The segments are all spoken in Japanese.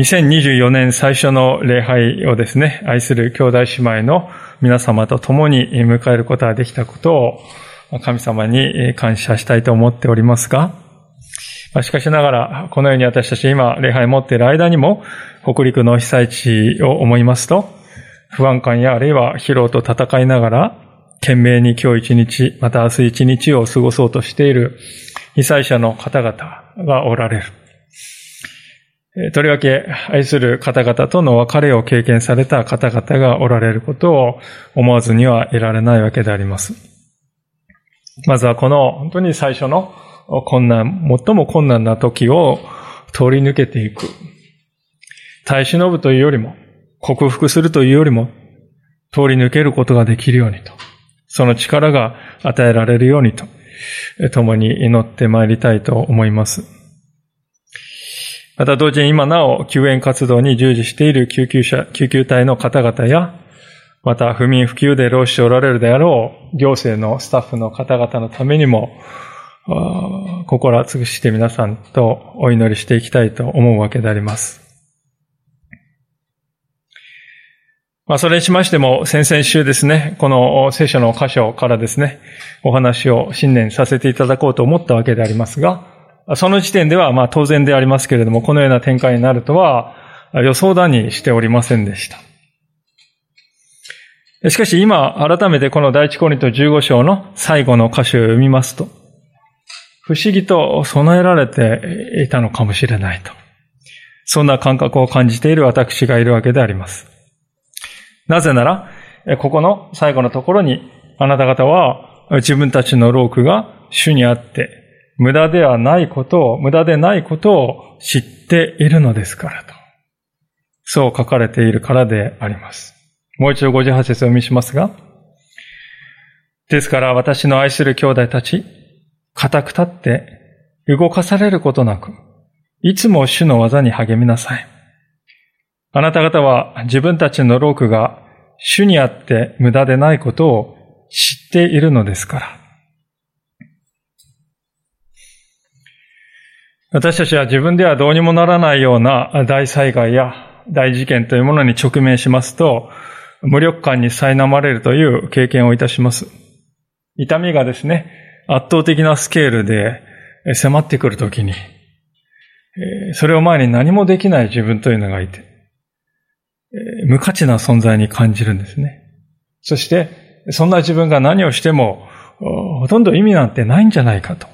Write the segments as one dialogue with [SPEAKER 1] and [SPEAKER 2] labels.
[SPEAKER 1] 2024年最初の礼拝をですね、愛する兄弟姉妹の皆様と共に迎えることができたことを神様に感謝したいと思っておりますが、しかしながら、このように私たち今礼拝を持っている間にも、北陸の被災地を思いますと、不安感やあるいは疲労と戦いながら、懸命に今日一日、また明日一日を過ごそうとしている被災者の方々がおられる。とりわけ愛する方々との別れを経験された方々がおられることを思わずには得られないわけであります。まずはこの本当に最初の困難、最も困難な時を通り抜けていく。耐え忍ぶというよりも、克服するというよりも、通り抜けることができるようにと。その力が与えられるようにと、共に祈ってまいりたいと思います。また同時に今なお救援活動に従事している救急車、救急隊の方々や、また不眠不休で労しておられるであろう行政のスタッフの方々のためにも、心尽くして皆さんとお祈りしていきたいと思うわけであります。まあ、それにしましても、先々週ですね、この聖書の箇所からですね、お話を新年させていただこうと思ったわけでありますが、その時点ではまあ当然でありますけれども、このような展開になるとは予想だにしておりませんでした。しかし今、改めてこの第一コリント15章の最後の歌詞を読みますと、不思議と備えられていたのかもしれないと。そんな感覚を感じている私がいるわけであります。なぜなら、ここの最後のところに、あなた方は自分たちの労苦が主にあって、無駄ではないことを、無駄でないことを知っているのですからと。そう書かれているからであります。もう一度58節を読みしますが、ですから私の愛する兄弟たち、固く立って動かされることなく、いつも主の技に励みなさい。あなた方は自分たちの労苦が主にあって無駄でないことを知っているのですから。私たちは自分ではどうにもならないような大災害や大事件というものに直面しますと、無力感に苛まれるという経験をいたします。痛みがですね、圧倒的なスケールで迫ってくるときに、それを前に何もできない自分というのがいて、無価値な存在に感じるんですね。そして、そんな自分が何をしても、ほとんど意味なんてないんじゃないかと。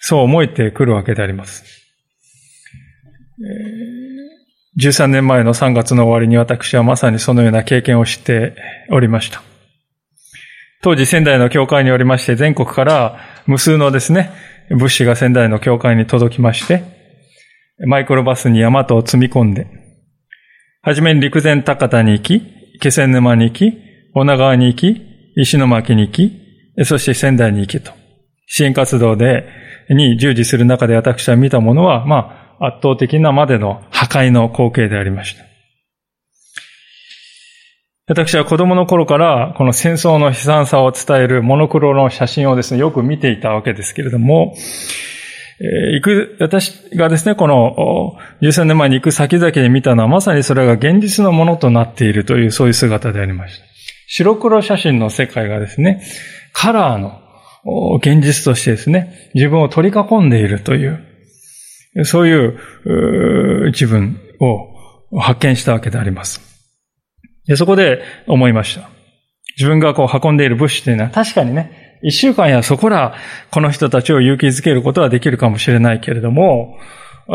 [SPEAKER 1] そう思えてくるわけであります。13年前の3月の終わりに私はまさにそのような経験をしておりました。当時仙台の教会におりまして全国から無数のですね、物資が仙台の教会に届きまして、マイクロバスに山と積み込んで、はじめに陸前高田に行き、気仙沼に行き、女川に行き、石巻に行き、そして仙台に行きと、支援活動でに従事する中で私は見たものは、まあ、圧倒的なまでの破壊の光景でありました。私は子供の頃からこの戦争の悲惨さを伝えるモノクロの写真をですね、よく見ていたわけですけれども、え行く、私がですね、この13年前に行く先々で見たのはまさにそれが現実のものとなっているという、そういう姿でありました。白黒写真の世界がですね、カラーの現実としてですね、自分を取り囲んでいるという、そういう自分を発見したわけであります。でそこで思いました。自分がこう運んでいる物資というのは確かにね、一週間やそこらこの人たちを勇気づけることはできるかもしれないけれども、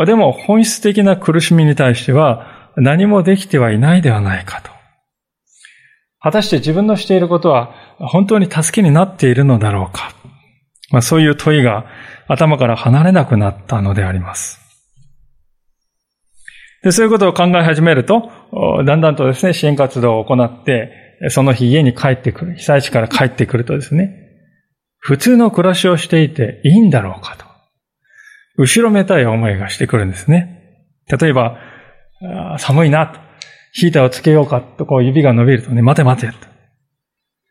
[SPEAKER 1] でも本質的な苦しみに対しては何もできてはいないではないかと。果たして自分のしていることは本当に助けになっているのだろうか。まあ、そういう問いが頭から離れなくなったのであります。でそういうことを考え始めると、だんだんとですね、支援活動を行って、その日家に帰ってくる、被災地から帰ってくるとですね、普通の暮らしをしていていいんだろうかと。後ろめたい思いがしてくるんですね。例えば、寒いなと。ヒーターをつけようかとこう指が伸びるとね、待て待てと。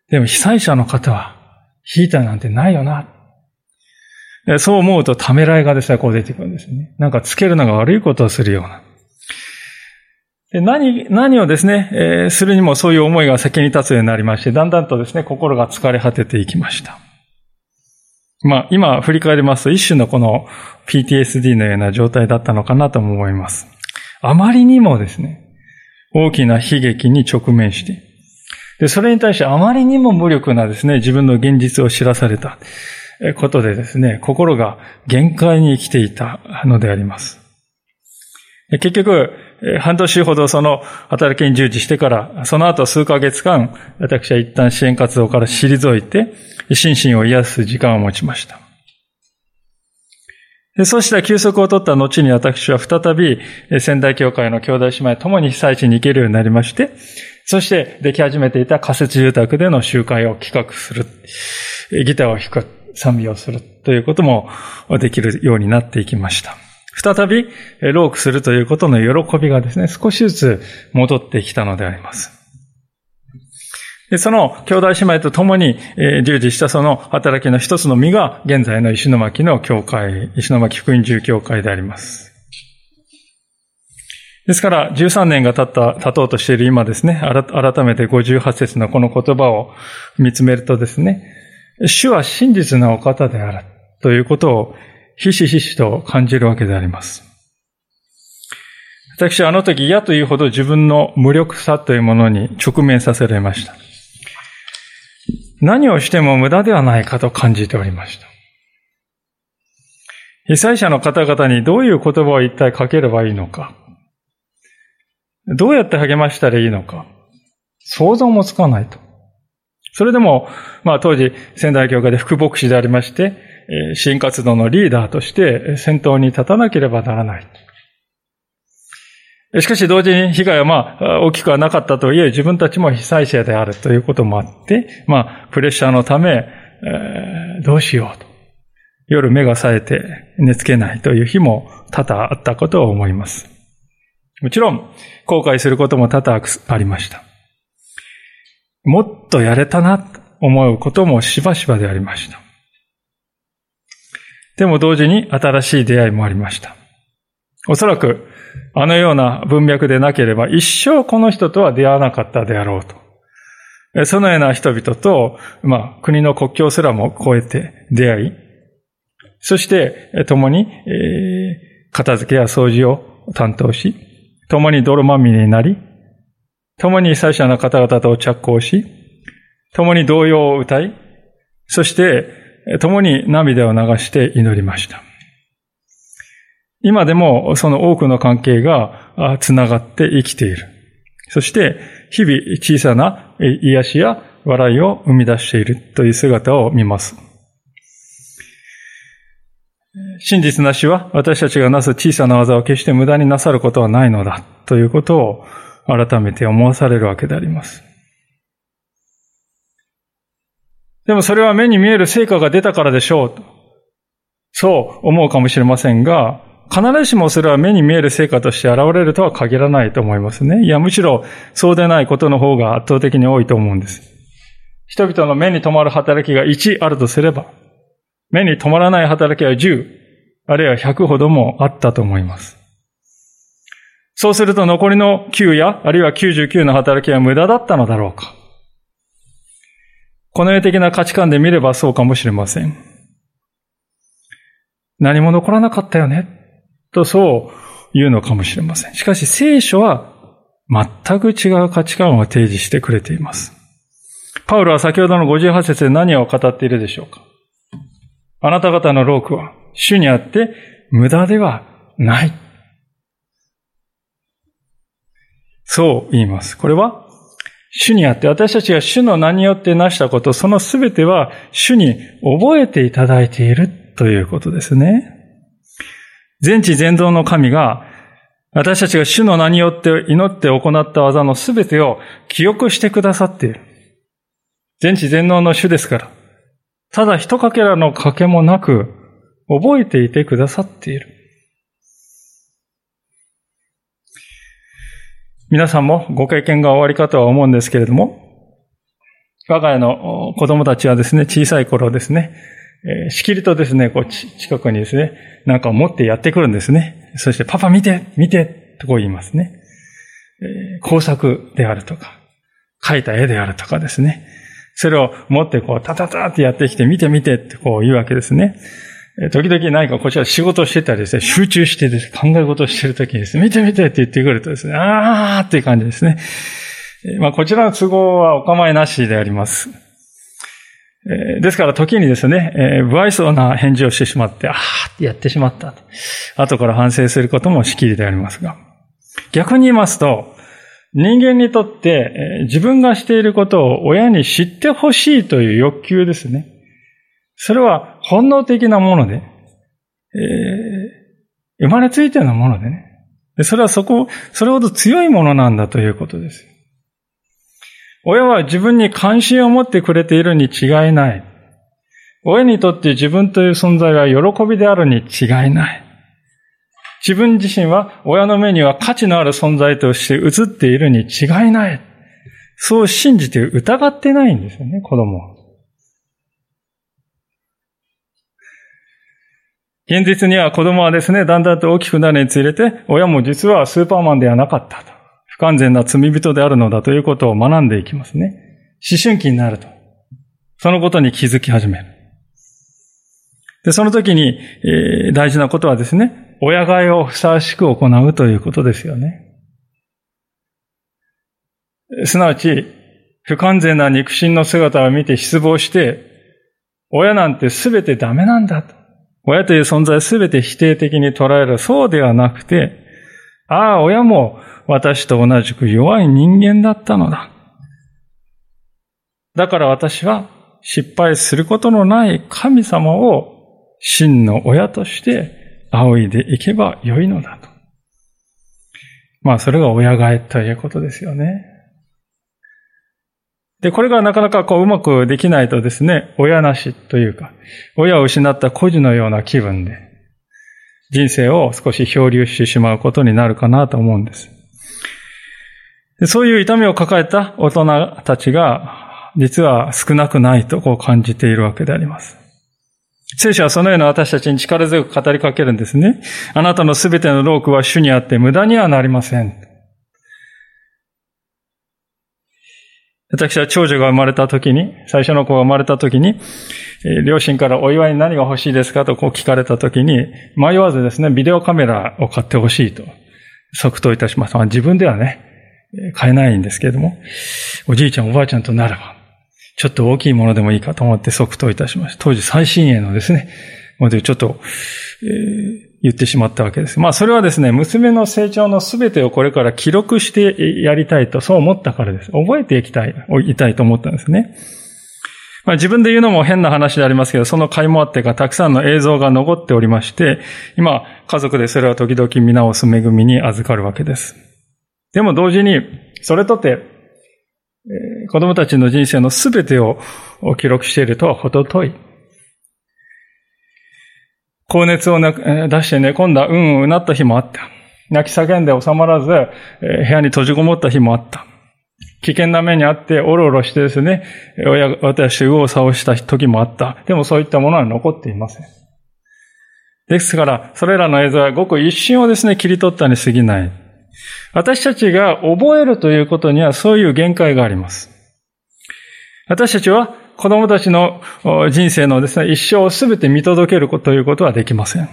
[SPEAKER 1] でも被災者の方は、ヒーターなんてないよな。そう思うとためらいがですね、こう出てくるんですね。なんかつけるのが悪いことをするような。で何、何をですね、えー、するにもそういう思いが先に立つようになりまして、だんだんとですね、心が疲れ果てていきました。まあ、今振り返りますと、一種のこの PTSD のような状態だったのかなとも思います。あまりにもですね、大きな悲劇に直面して、で、それに対してあまりにも無力なですね、自分の現実を知らされたことでですね、心が限界に来ていたのであります。結局、半年ほどその働きに従事してから、その後数ヶ月間、私は一旦支援活動から退いて、心身を癒す時間を持ちました。そうした休息を取った後に私は再び仙台教会の兄弟姉妹ともに被災地に行けるようになりまして、そしてでき始めていた仮設住宅での集会を企画する。ギターを弾く、賛美をするということもできるようになっていきました。再びロークするということの喜びがですね、少しずつ戻ってきたのであります。その兄弟姉妹と共に従事したその働きの一つの実が現在の石巻の教会、石巻福音住教会であります。ですから、13年が経った、経とうとしている今ですね、改めて58節のこの言葉を見つめるとですね、主は真実なお方であるということをひしひしと感じるわけであります。私はあの時嫌というほど自分の無力さというものに直面させられました。何をしても無駄ではないかと感じておりました。被災者の方々にどういう言葉を一体かければいいのか。どうやって励ましたらいいのか。想像もつかないと。それでも、まあ当時、仙台教会で副牧師でありまして、支援活動のリーダーとして先頭に立たなければならない。しかし同時に被害はまあ大きくはなかったとはいえ自分たちも被災者であるということもあって、まあプレッシャーのため、えー、どうしようと。夜目が冴えて寝つけないという日も多々あったことを思います。もちろん後悔することも多々ありました。もっとやれたなと思うこともしばしばでありました。でも同時に新しい出会いもありました。おそらく、あのような文脈でなければ一生この人とは出会わなかったであろうと。そのような人々と、まあ、国の国境すらも超えて出会い、そして、共に、えー、片付けや掃除を担当し、共に泥まみれになり、共に被災者の方々と着工し、共に童謡を歌い、そして、共に涙を流して祈りました。今でもその多くの関係がつながって生きている。そして日々小さな癒しや笑いを生み出しているという姿を見ます。真実な死は私たちがなす小さな技を決して無駄になさることはないのだということを改めて思わされるわけであります。でもそれは目に見える成果が出たからでしょう。そう思うかもしれませんが、必ずしもそれは目に見える成果として現れるとは限らないと思いますね。いや、むしろそうでないことの方が圧倒的に多いと思うんです。人々の目に留まる働きが1あるとすれば、目に留まらない働きは10、あるいは100ほどもあったと思います。そうすると残りの9や、あるいは99の働きは無駄だったのだろうか。この世的な価値観で見ればそうかもしれません。何も残らなかったよね。とそう言うのかもしれません。しかし聖書は全く違う価値観を提示してくれています。パウロは先ほどの58節で何を語っているでしょうかあなた方の労苦は主にあって無駄ではない。そう言います。これは主にあって、私たちが主の名によって成したこと、そのすべては主に覚えていただいているということですね。全知全道の神が私たちが主の名によって祈って行った技のすべてを記憶してくださっている。全知全能の主ですから。ただ一かけらの賭けもなく、覚えていてくださっている。皆さんもご経験が終わりかとは思うんですけれども、我が家の子供たちはですね、小さい頃ですね、えー、しきりとですね、こう、近くにですね、なんかを持ってやってくるんですね。そして、パパ見て見てとこう言いますね。えー、工作であるとか、描いた絵であるとかですね。それを持ってこう、タタタってやってきて、見て見てってこう言うわけですね。時々何かこちら仕事してたりですね、集中してです、ね、考え事をしてるときにですね、見て見てって言ってくるとですね、あーっていう感じですね。まあこちらの都合はお構いなしであります。ですから時にですね、不愛想な返事をしてしまって、あーってやってしまった。後から反省することもしきりでありますが。逆に言いますと、人間にとって自分がしていることを親に知ってほしいという欲求ですね。それは本能的なもので、えー、生まれついてのものでね。それはそこ、それほど強いものなんだということです。親は自分に関心を持ってくれているに違いない。親にとって自分という存在は喜びであるに違いない。自分自身は親の目には価値のある存在として映っているに違いない。そう信じて疑ってないんですよね、子供は。現実には子供はですね、だんだんと大きくなるにつれて、親も実はスーパーマンではなかったと。不完全な罪人であるのだということを学んでいきますね。思春期になると。そのことに気づき始める。で、その時に、えー、大事なことはですね、親飼いをふさわしく行うということですよね。すなわち、不完全な肉親の姿を見て失望して、親なんて全てダメなんだと。親という存在すべて否定的に捉える。そうではなくて、ああ、親も私と同じく弱い人間だったのだ。だから私は失敗することのない神様を真の親として仰いでいけばよいのだと。まあ、それが親がえということですよね。で、これがなかなかこううまくできないとですね、親なしというか、親を失った孤児のような気分で、人生を少し漂流してしまうことになるかなと思うんです。でそういう痛みを抱えた大人たちが、実は少なくないとこう感じているわけであります。聖書はそのような私たちに力強く語りかけるんですね。あなたのすべての労苦は主にあって無駄にはなりません。私は長女が生まれた時に、最初の子が生まれた時に、両親からお祝いに何が欲しいですかとこう聞かれた時に、迷わずですね、ビデオカメラを買ってほしいと即答いたします。自分ではね、買えないんですけれども、おじいちゃんおばあちゃんとならば、ちょっと大きいものでもいいかと思って即答いたしました。当時最新鋭のですね、もでちょっと、えー、言ってしまったわけです。まあそれはですね、娘の成長のすべてをこれから記録してやりたいと、そう思ったからです。覚えていきたい、いたいと思ったんですね。まあ自分で言うのも変な話でありますけど、その甲斐もあってか、たくさんの映像が残っておりまして、今、家族でそれは時々見直す恵みに預かるわけです。でも同時に、それとて、子供たちの人生のすべてを記録しているとは程遠い。高熱を出して寝込んだ、うんうんなった日もあった。泣き叫んで収まらず、部屋に閉じこもった日もあった。危険な目にあっておろおろしてですね、親、私、右往左往した時もあった。でもそういったものは残っていません。ですから、それらの映像はごく一瞬をですね、切り取ったに過ぎない。私たちが覚えるということにはそういう限界があります。私たちは子供たちの人生のですね、一生をすべて見届けるということはできません。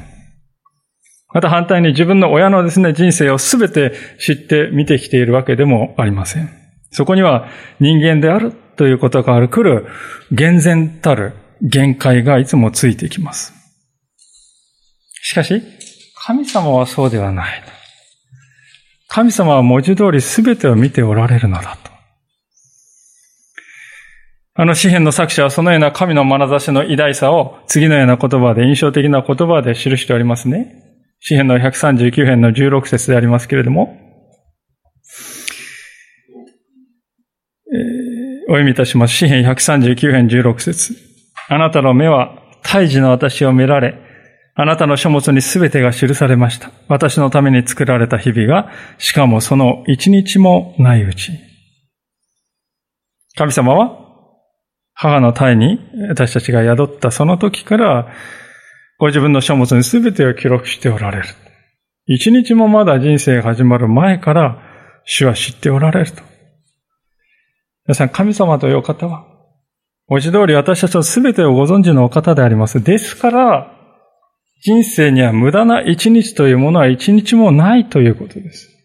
[SPEAKER 1] また反対に自分の親のですね、人生をすべて知って見てきているわけでもありません。そこには人間であるということがある来る厳然たる限界がいつもついてきます。しかし、神様はそうではない。神様は文字通り全てを見ておられるのだと。あの詩篇の作者はそのような神の眼差しの偉大さを次のような言葉で、印象的な言葉で記しておりますね。詩篇の139編の16節でありますけれども、えー、お読みいたします。詩篇139編16節あなたの目は胎児の私を見られ、あなたの書物にすべてが記されました。私のために作られた日々が、しかもその一日もないうち。神様は、母の胎に私たちが宿ったその時から、ご自分の書物に全てを記録しておられる。一日もまだ人生が始まる前から主は知っておられると。皆さん、神様というお方は、文字通り私たちの全てをご存知のお方であります。ですから、人生には無駄な一日というものは一日もないということです。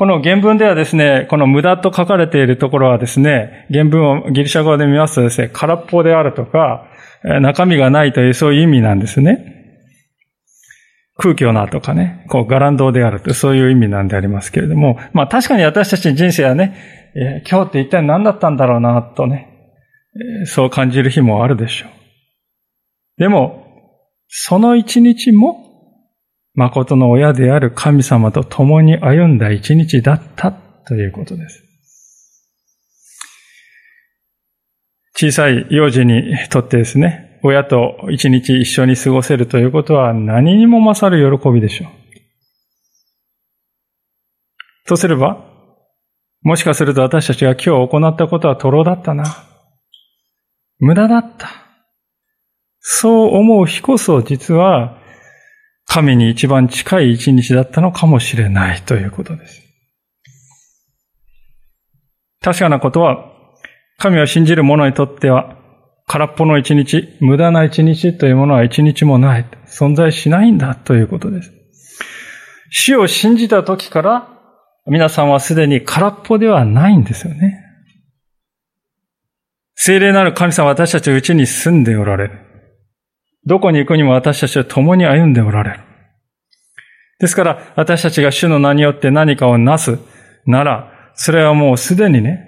[SPEAKER 1] この原文ではですね、この無駄と書かれているところはですね、原文をギリシャ語で見ますとですね、空っぽであるとか、中身がないというそういう意味なんですね。空虚なとかね、こう、ガランドであるとそういう意味なんでありますけれども、まあ確かに私たち人生はね、今日って一体何だったんだろうな、とね、そう感じる日もあるでしょう。でも、その一日も誠の親である神様と共に歩んだ一日だったということです。小さい幼児にとってですね、親と一日一緒に過ごせるということは何にも勝る喜びでしょう。とすれば、もしかすると私たちが今日行ったことは徒労だったな。無駄だった。そう思う日こそ実は神に一番近い一日だったのかもしれないということです。確かなことは、神を信じる者にとっては、空っぽの一日、無駄な一日というものは一日もない、存在しないんだということです。死を信じた時から、皆さんはすでに空っぽではないんですよね。精霊なる神様は私たちのうちに住んでおられる。どこに行くにも私たちは共に歩んでおられる。ですから、私たちが主の名によって何かをなすなら、それはもうすでにね、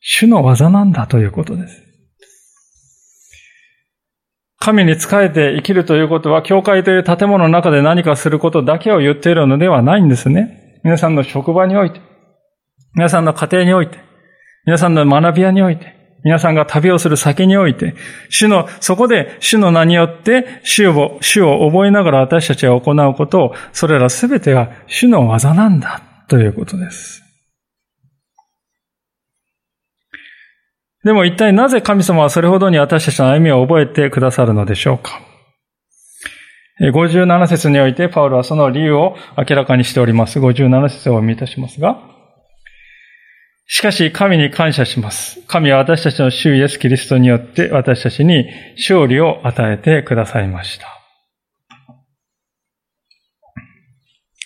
[SPEAKER 1] 主の技なんだということです。神に仕えて生きるということは、教会という建物の中で何かすることだけを言っているのではないんですね。皆さんの職場において、皆さんの家庭において、皆さんの学び屋において、皆さんが旅をする先において、主の、そこで主の名によって主を、主を覚えながら私たちが行うことを、それらすべてが主の技なんだということです。でも一体なぜ神様はそれほどに私たちの歩みを覚えてくださるのでしょうか？57節においてパウロはその理由を明らかにしております。57節をお読みいたしますが、しかし神に感謝します。神は私たちの主イエス・キリストによって私たちに勝利を与えてくださいました。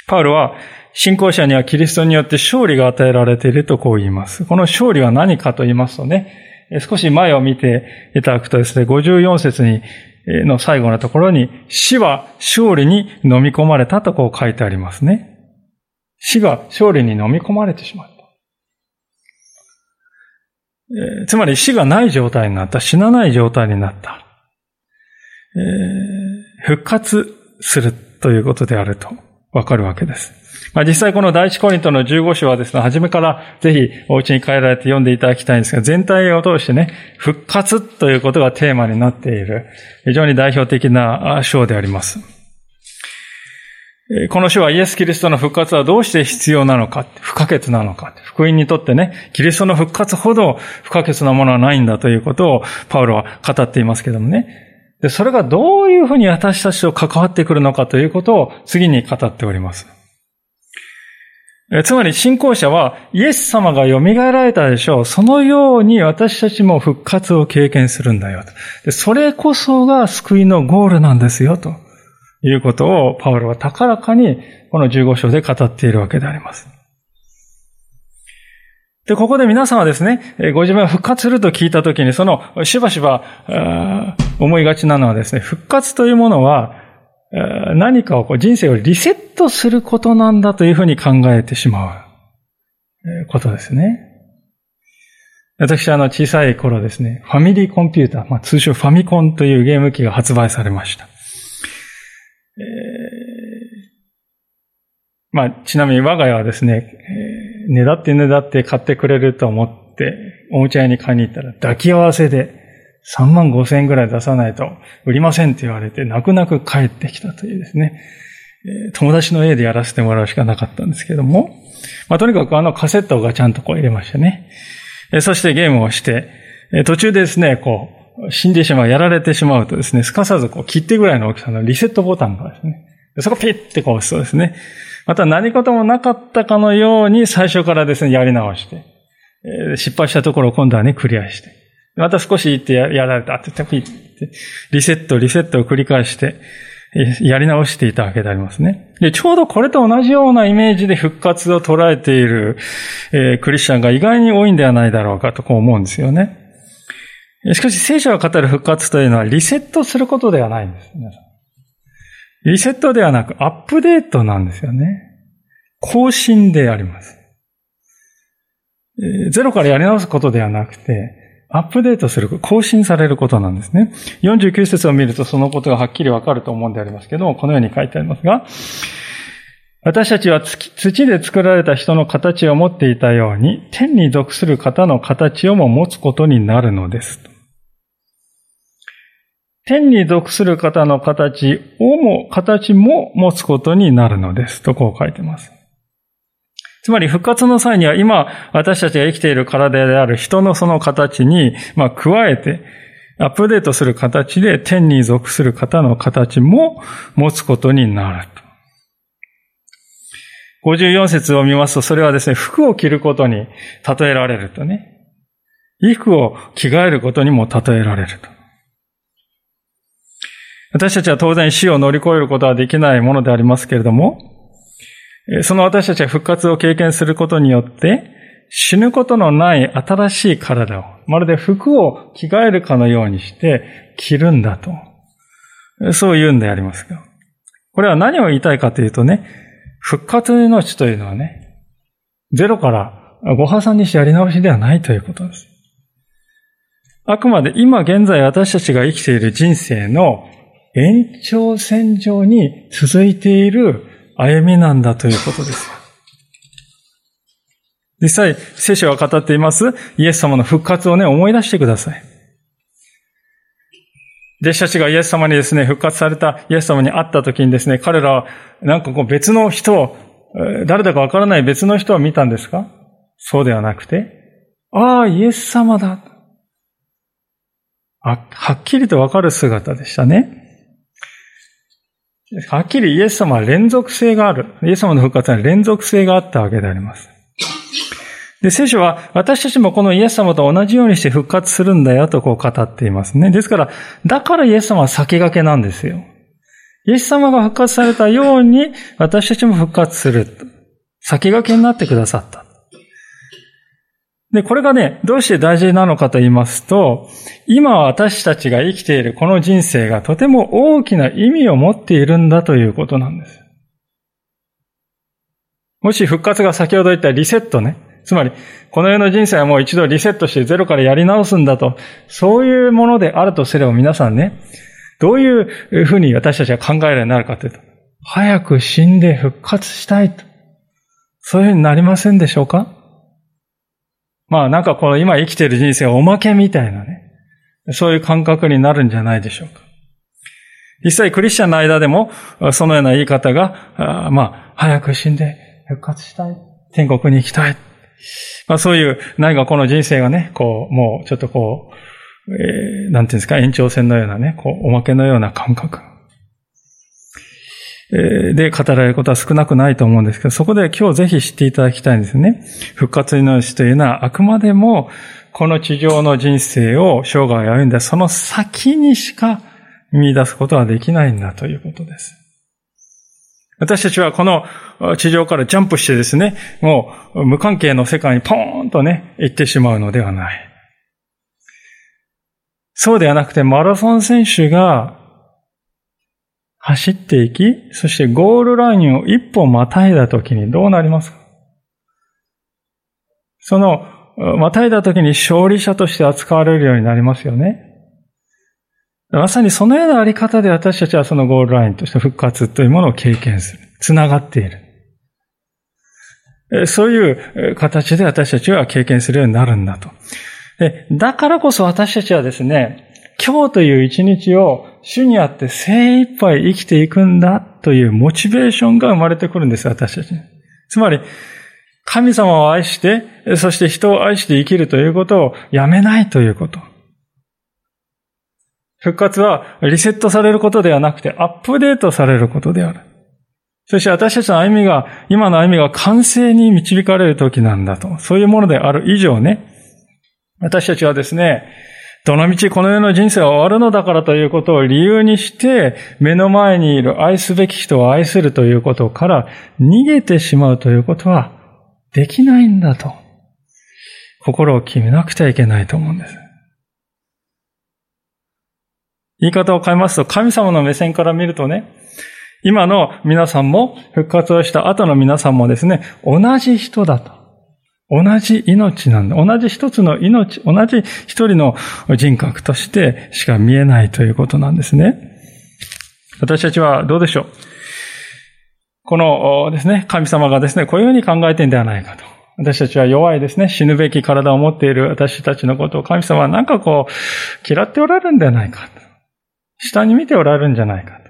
[SPEAKER 1] パウロは信仰者にはキリストによって勝利が与えられているとこう言います。この勝利は何かと言いますとね、少し前を見ていただくとですね、54節にの最後のところに、死は勝利に飲み込まれたとこう書いてありますね。死が勝利に飲み込まれてしまう。つまり死がない状態になった、死なない状態になった。えー、復活するということであるとわかるわけです。まあ、実際この第一コリントの15章はですね、初めからぜひお家に帰られて読んでいただきたいんですが、全体を通してね、復活ということがテーマになっている、非常に代表的な章であります。この書はイエス・キリストの復活はどうして必要なのか、不可欠なのか、福音にとってね、キリストの復活ほど不可欠なものはないんだということをパウロは語っていますけどもね。で、それがどういうふうに私たちと関わってくるのかということを次に語っております。つまり信仰者はイエス様が蘇られたでしょう。そのように私たちも復活を経験するんだよ。それこそが救いのゴールなんですよ。ということをパウロは高らかにこの15章で語っているわけであります。で、ここで皆さんはですね、ご自分が復活すると聞いたときに、その、しばしば、思いがちなのはですね、復活というものは、何かをこう人生をリセットすることなんだというふうに考えてしまうことですね。私はあの小さい頃ですね、ファミリーコンピューター、まあ、通称ファミコンというゲーム機が発売されました。えー、まあ、ちなみに我が家はですね、えー、ねだってねだって買ってくれると思って、おもちゃ屋に買いに行ったら抱き合わせで3万5千円ぐらい出さないと売りませんって言われて泣く泣く帰ってきたというですね、えー、友達の家でやらせてもらうしかなかったんですけども、まあ、とにかくあのカセットがちゃんとこう入れましたねえ。そしてゲームをしてえ、途中でですね、こう、死んでしまう、やられてしまうとですね、すかさずこう切ってぐらいの大きさのリセットボタンがですね、そこピッてこう押すとですね、また何事もなかったかのように最初からですね、やり直して、失敗したところを今度はね、クリアして、また少し行ってやられたってピッて、リセット、リセットを繰り返して、やり直していたわけでありますね。で、ちょうどこれと同じようなイメージで復活を捉えている、えー、クリスチャンが意外に多いんではないだろうかとこう思うんですよね。しかし聖書が語る復活というのはリセットすることではないんです。リセットではなくアップデートなんですよね。更新であります。ゼロからやり直すことではなくて、アップデートする、更新されることなんですね。49節を見るとそのことがはっきりわかると思うんでありますけども、このように書いてありますが、私たちは土で作られた人の形を持っていたように、天に属する方の形をも持つことになるのです。天に属する方の形をも、形も持つことになるのです。とこう書いてます。つまり復活の際には今私たちが生きている体である人のその形に、まあ、加えて、アップデートする形で天に属する方の形も持つことになると。54節を見ますと、それはですね、服を着ることに例えられるとね。衣服を着替えることにも例えられると。私たちは当然死を乗り越えることはできないものでありますけれども、その私たちは復活を経験することによって、死ぬことのない新しい体を、まるで服を着替えるかのようにして着るんだと。そう言うんでありますが。これは何を言いたいかというとね、復活の命というのはね、ゼロからご破産にしてやり直しではないということです。あくまで今現在私たちが生きている人生の延長線上に続いている歩みなんだということです。実際、聖書が語っています、イエス様の復活をね、思い出してください。弟子たちがイエス様にですね、復活されたイエス様に会った時にですね、彼らはなんかこう別の人を、誰だかわからない別の人を見たんですか？そうではなくて、ああ、イエス様だ。はっきりとわかる姿でしたね。はっきりイエス様は連続性がある。イエス様の復活は連続性があったわけであります。で、聖書は私たちもこのイエス様と同じようにして復活するんだよとこう語っていますね。ですから、だからイエス様は先駆けなんですよ。イエス様が復活されたように私たちも復活する。先駆けになってくださった。で、これがね、どうして大事なのかと言いますと、今私たちが生きているこの人生がとても大きな意味を持っているんだということなんです。もし復活が先ほど言ったリセットね。つまり、この世の人生はもう一度リセットしてゼロからやり直すんだと、そういうものであるとすれば皆さんね、どういうふうに私たちが考えるようになるかというと、早く死んで復活したいと。そういうふうになりませんでしょうか？まあなんかこの今生きてる人生はおまけみたいなね、そういう感覚になるんじゃないでしょうか。実際クリスチャンの間でも、そのような言い方が、まあ、早く死んで復活したい。天国に行きたい。まあそういう、何かこの人生がね、こう、もうちょっとこう、えー、なんていうんですか、延長線のようなね、こう、おまけのような感覚。で語られることは少なくないと思うんですけど、そこで今日ぜひ知っていただきたいんですね。復活の命というのはあくまでもこの地上の人生を生涯歩んでその先にしか見出すことはできないんだということです。私たちはこの地上からジャンプしてですね、もう無関係の世界にポーンとね、行ってしまうのではない。そうではなくて、マラソン選手が走っていき、そしてゴールラインを一歩またいだときにどうなりますか？そのまたいだ時に勝利者として扱われるようになりますよね。まさにそのようなあり方で私たちはそのゴールラインとして復活というものを経験する。つながっている。そういう形で私たちは経験するようになるんだと。だからこそ私たちはですね、今日という一日を主にあって精一杯生きていくんだというモチベーションが生まれてくるんです、私たち。つまり、神様を愛して、そして人を愛して生きるということをやめないということ。復活はリセットされることではなくてアップデートされることである。そして私たちの歩みが、今の歩みが完成に導かれる時なんだと。そういうものである以上ね、私たちはですね、どのみちこの世の人生は終わるのだからということを理由にして、目の前にいる愛すべき人を愛するということから逃げてしまうということはできないんだと。心を決めなくてはいけないと思うんです。言い方を変えますと、神様の目線から見るとね、今の皆さんも復活をした後の皆さんもですね、同じ人だと。同じ命なんだ。同じ一つの命、同じ一人の人格としてしか見えないということなんですね。私たちはどうでしょう？このですね、神様がですね、こういうふうに考えてんではないかと。私たちは弱いですね、死ぬべき体を持っている私たちのことを神様はなんかこう、嫌っておられるんではないかと。下に見ておられるんじゃないかと。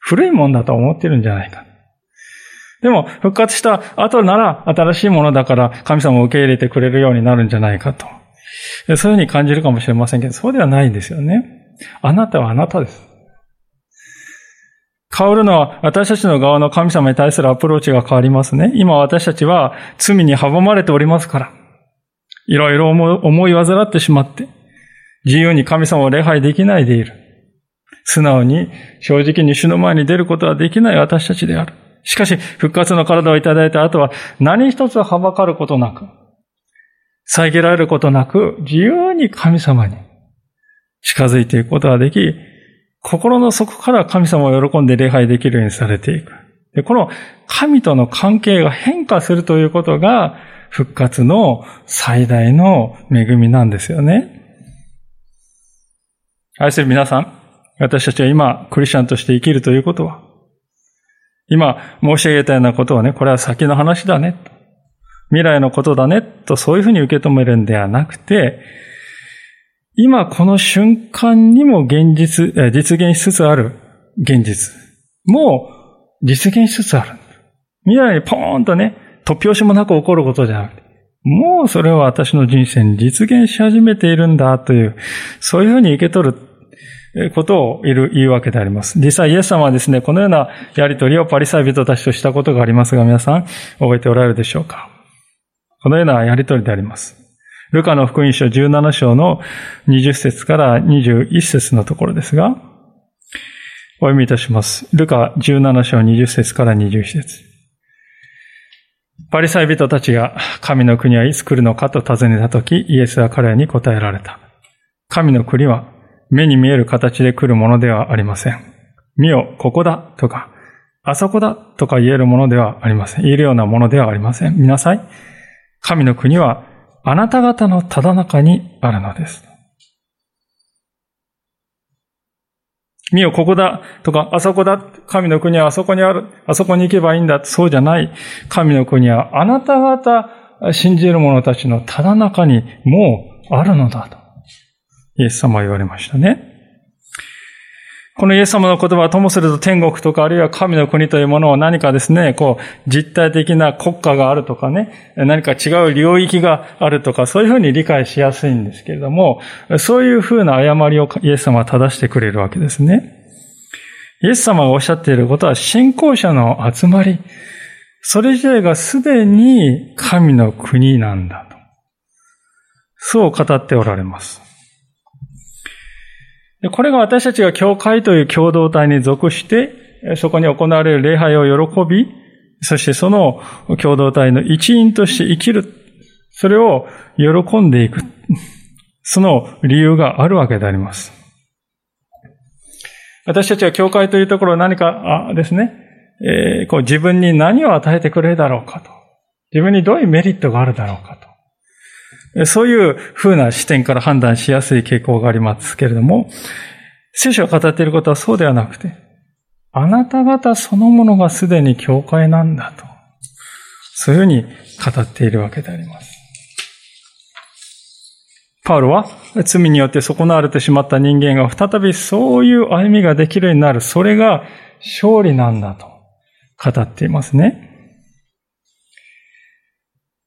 [SPEAKER 1] 古いもんだと思ってるんじゃないか。でも、復活した後なら新しいものだから神様を受け入れてくれるようになるんじゃないかと。そういうふうに感じるかもしれませんけど、そうではないんですよね。あなたはあなたです。変わるのは私たちの側の神様に対するアプローチが変わりますね。今私たちは罪に阻まれておりますから。いろいろ思い煩ってしまって、自由に神様を礼拝できないでいる。素直に正直に主の前に出ることはできない私たちである。しかし、復活の体をいただいた後は、何一つはばかることなく、遮られることなく、自由に神様に近づいていくことができ、心の底から神様を喜んで礼拝できるようにされていく。でこの神との関係が変化するということが、復活の最大の恵みなんですよね。愛する皆さん、私たちは今、クリスチャンとして生きるということは、今申し上げたようなことはね、これは先の話だね。未来のことだね。とそういうふうに受け止めるんではなくて、今この瞬間にも現実、実現しつつある現実もう実現しつつある。未来にポーンとね、突拍子もなく起こることじゃなくて、もうそれは私の人生に実現し始めているんだという、そういうふうに受け取ることを言うわけであります。実際イエス様はですね、このようなやりとりをパリサイ人たちとしたことがありますが、皆さん覚えておられるでしょうか？このようなやりとりであります。ルカの福音書17章の20節から21節のところですが、お読みいたします。ルカ17章20節から21節パリサイ人たちが神の国はいつ来るのかと尋ねたとき、イエスは彼らに答えられた。神の国は目に見える形で来るものではありません。見よ、ここだとか、あそこだとか言えるものではありません。言えるようなものではありません。見なさい。神の国はあなた方のただ中にあるのです。見よ、ここだとか、あそこだ。神の国はあそこにある。あそこに行けばいいんだ。そうじゃない。神の国はあなた方信じる者たちのただ中にもうあるのだと。イエス様は言われましたね。このイエス様の言葉はともすると天国とかあるいは神の国というものを何かですね、こう実体的な国家があるとかね、何か違う領域があるとかそういうふうに理解しやすいんですけれども、そういうふうな誤りをイエス様は正してくれるわけですね。イエス様がおっしゃっていることは信仰者の集まり、それ自体がすでに神の国なんだと。そう語っておられます。これが私たちが教会という共同体に属して、そこに行われる礼拝を喜び、そしてその共同体の一員として生きる。それを喜んでいく。その理由があるわけであります。私たちは教会というところを何かですね、えー、こう自分に何を与えてくれるだろうかと。自分にどういうメリットがあるだろうかとそういう風な視点から判断しやすい傾向がありますけれども、聖書が語っていることはそうではなくて、あなた方そのものがすでに教会なんだと。そういうふうに語っているわけであります。パウロは罪によって損なわれてしまった人間が再びそういう歩みができるようになる。それが勝利なんだと語っていますね。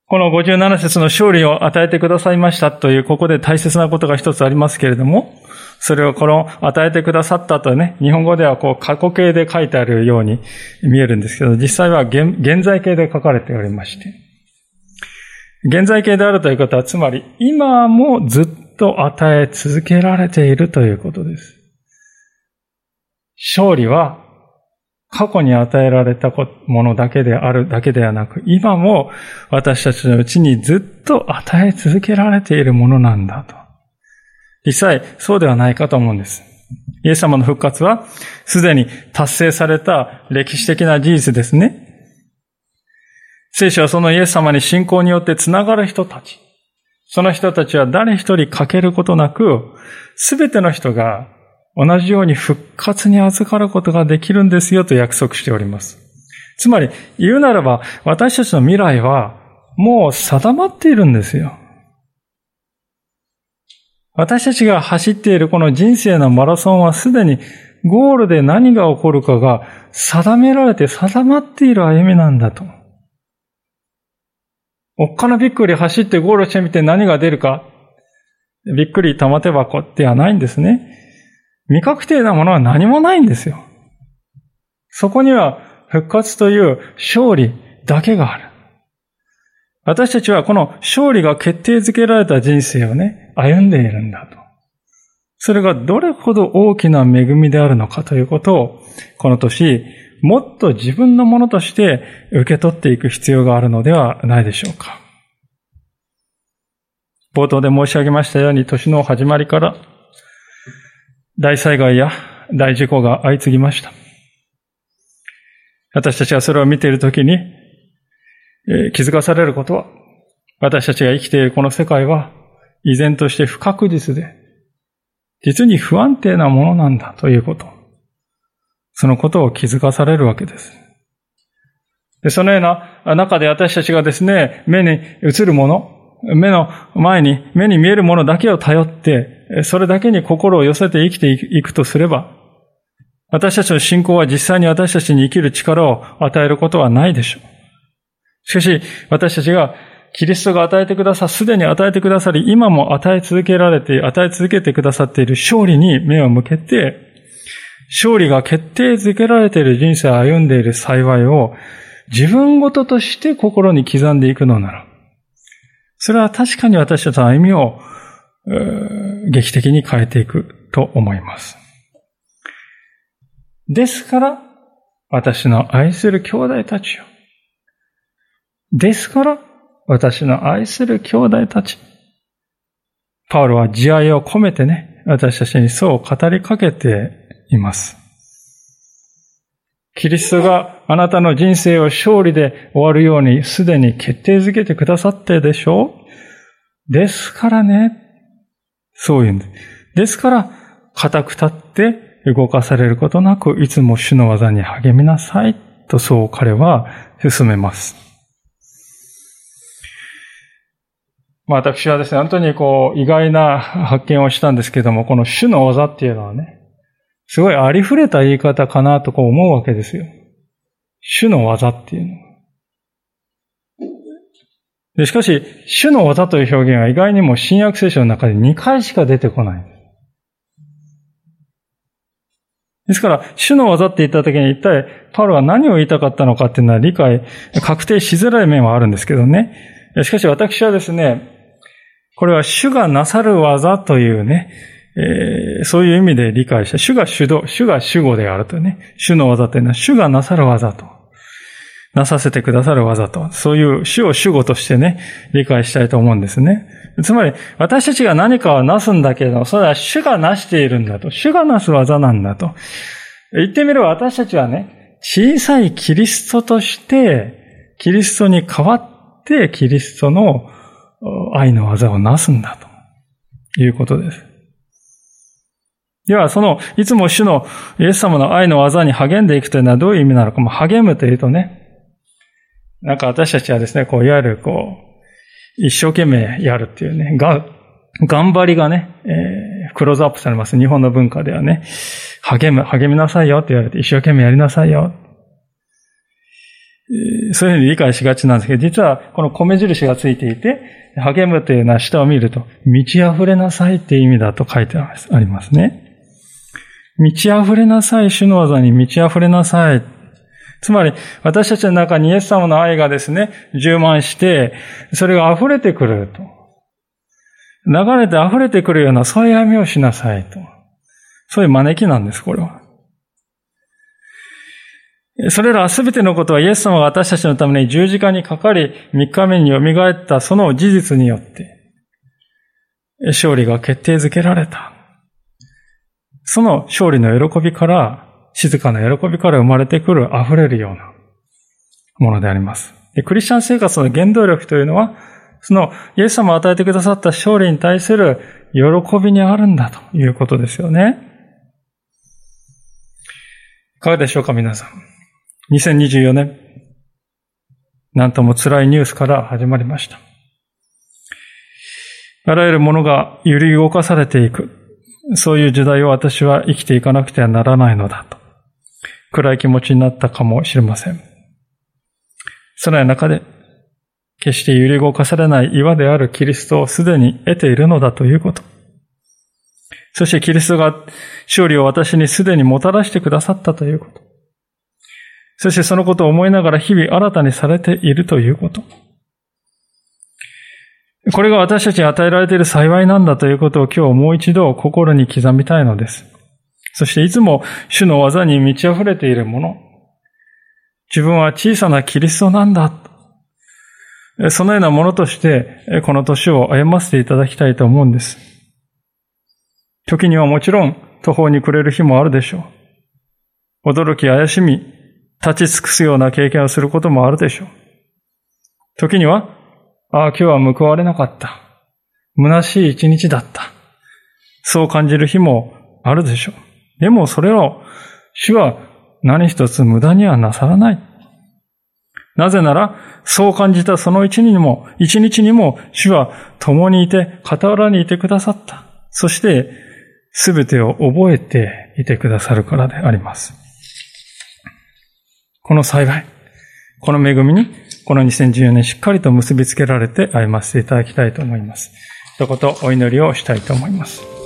[SPEAKER 1] この57節の勝利を与えてくださいましたという、ここで大切なことが一つありますけれども、それをこの与えてくださったとね、日本語ではこう過去形で書いてあるように見えるんですけど、実際は現在形で書かれておりまして、現在形であるということは、つまり今もずっと与え続けられているということです。勝利は過去に与えられたものだけであるだけではなく、今も私たちのうちにずっと与え続けられているものなんだと。実際、そうではないかと思うんです。イエス様の復活は、すでに達成された歴史的な事実ですね。聖書はそのイエス様に信仰によってつながる人たち、その人たちは誰一人欠けることなく、すべての人が同じように復活に預かることができるんですよと約束しております。つまり、言うならば、私たちの未来はもう定まっているんですよ。私たちが走っているこの人生のマラソンはすでにゴールで何が起こるかが定められて定まっている歩みなんだと。おっかなびっくり走ってゴールしてみて何が出るかびっくり玉手箱ではないんですね。未確定なものは何もないんですよ。そこには復活という勝利だけがある。私たちはこの勝利が決定づけられた人生をね、歩んでいるんだと。それがどれほど大きな恵みであるのかということを、この年、もっと自分のものとして受け取っていく必要があるのではないでしょうか。冒頭で申し上げましたように、年の始まりから大災害や大事故が相次ぎました。私たちがそれを見ているときに、えー、気づかされることは、私たちが生きているこの世界は、依然として不確実で、実に不安定なものなんだということ。そのことを気づかされるわけです。でそのような中で私たちがですね、目に映るもの、目の前に、目に見えるものだけを頼って、それだけに心を寄せて生きていくとすれば、私たちの信仰は実際に私たちに生きる力を与えることはないでしょう。しかし、私たちがキリストが与えてくださ、すでに与えてくださり、今も与え続けられて、与え続けてくださっている勝利に目を向けて、勝利が決定づけられている人生を歩んでいる幸いを自分ごととして心に刻んでいくのなら、それは確かに私たちの歩みを、劇的に変えていくと思います。ですから、私の愛する兄弟たちよ。ですから、私の愛する兄弟たち。パウロは慈愛を込めてね、私たちにそう語りかけています。キリストがあなたの人生を勝利で終わるようにすでに決定づけてくださってでしょう？ですからね。そういうんです。ですから、固く立って動かされることなく、いつも主の技に励みなさい。とそう彼は進めます。まあ私はですね、本当にこう、意外な発見をしたんですけども、この主の技っていうのはね、すごいありふれた言い方かなとこう思うわけですよ。主の技っていうのは。でしかし、主の技という表現は意外にも新約聖書の中で2回しか出てこない。ですから、主の技って言った時に一体、パウロは何を言いたかったのかっていうのは理解、確定しづらい面はあるんですけどね。しかし私はですね、これは主がなさる技というね、えー、そういう意味で理解した。主が主導、主が主語であるとね。主の技というのは主がなさる技と。なさせてくださる技と。そういう主を主語としてね、理解したいと思うんですね。つまり、私たちが何かをなすんだけれども、それは主がなしているんだと。主がなす技なんだと。言ってみれば私たちはね、小さいキリストとして、キリストに代わってキリストの愛の技をなすんだということです。では、その、いつも主のイエス様の愛の技に励んでいくというのはどういう意味なのか。まあ、励むというとね、なんか私たちはですね、こう、いわゆるこう、一生懸命やるっていうね、が、頑張りがね、えー、クローズアップされます。日本の文化ではね、励む、励みなさいよって言われて、一生懸命やりなさいよ。そういうふうに理解しがちなんですけど、実はこの米印がついていて、励むというのは下を見ると、満ち溢れなさいっていう意味だと書いてありますね。満ち溢れなさい、主の技に満ち溢れなさい。つまり、私たちの中にイエス様の愛がですね、充満して、それが溢れてくると。流れて溢れてくるような、そういう闇をしなさいと。そういう招きなんです、これは。それらすべてのことはイエス様が私たちのために十字架にかかり、三日目に蘇ったその事実によって、勝利が決定づけられた。その勝利の喜びから、静かな喜びから生まれてくる溢れるようなものであります。でクリスチャン生活の原動力というのは、そのイエス様を与えてくださった勝利に対する喜びにあるんだということですよね。いかがでしょうか、皆さん。2024年、なんとも辛いニュースから始まりました。あらゆるものが揺り動かされていく。そういう時代を私は生きていかなくてはならないのだと。暗い気持ちになったかもしれません。その中で、決して揺り動かされない岩であるキリストをすでに得ているのだということ。そしてキリストが勝利を私にすでにもたらしてくださったということ。そしてそのことを思いながら日々新たにされているということ。これが私たちに与えられている幸いなんだということを今日もう一度心に刻みたいのです。そしていつも主の技に満ち溢れているもの。自分は小さなキリストなんだ。そのようなものとして、この年を歩ませていただきたいと思うんです。時にはもちろん途方に暮れる日もあるでしょう。驚き怪しみ、立ち尽くすような経験をすることもあるでしょう。時にはああ、今日は報われなかった。虚しい一日だった。そう感じる日もあるでしょう。でもそれを主は何一つ無駄にはなさらない。なぜなら、そう感じたその一日にも、一日にも主は共にいて、傍らにいてくださった。そして、すべてを覚えていてくださるからであります。この幸い、この恵みにこの2014年しっかりと結びつけられて歩ませていただきたいと思います。一言お祈りをしたいと思います。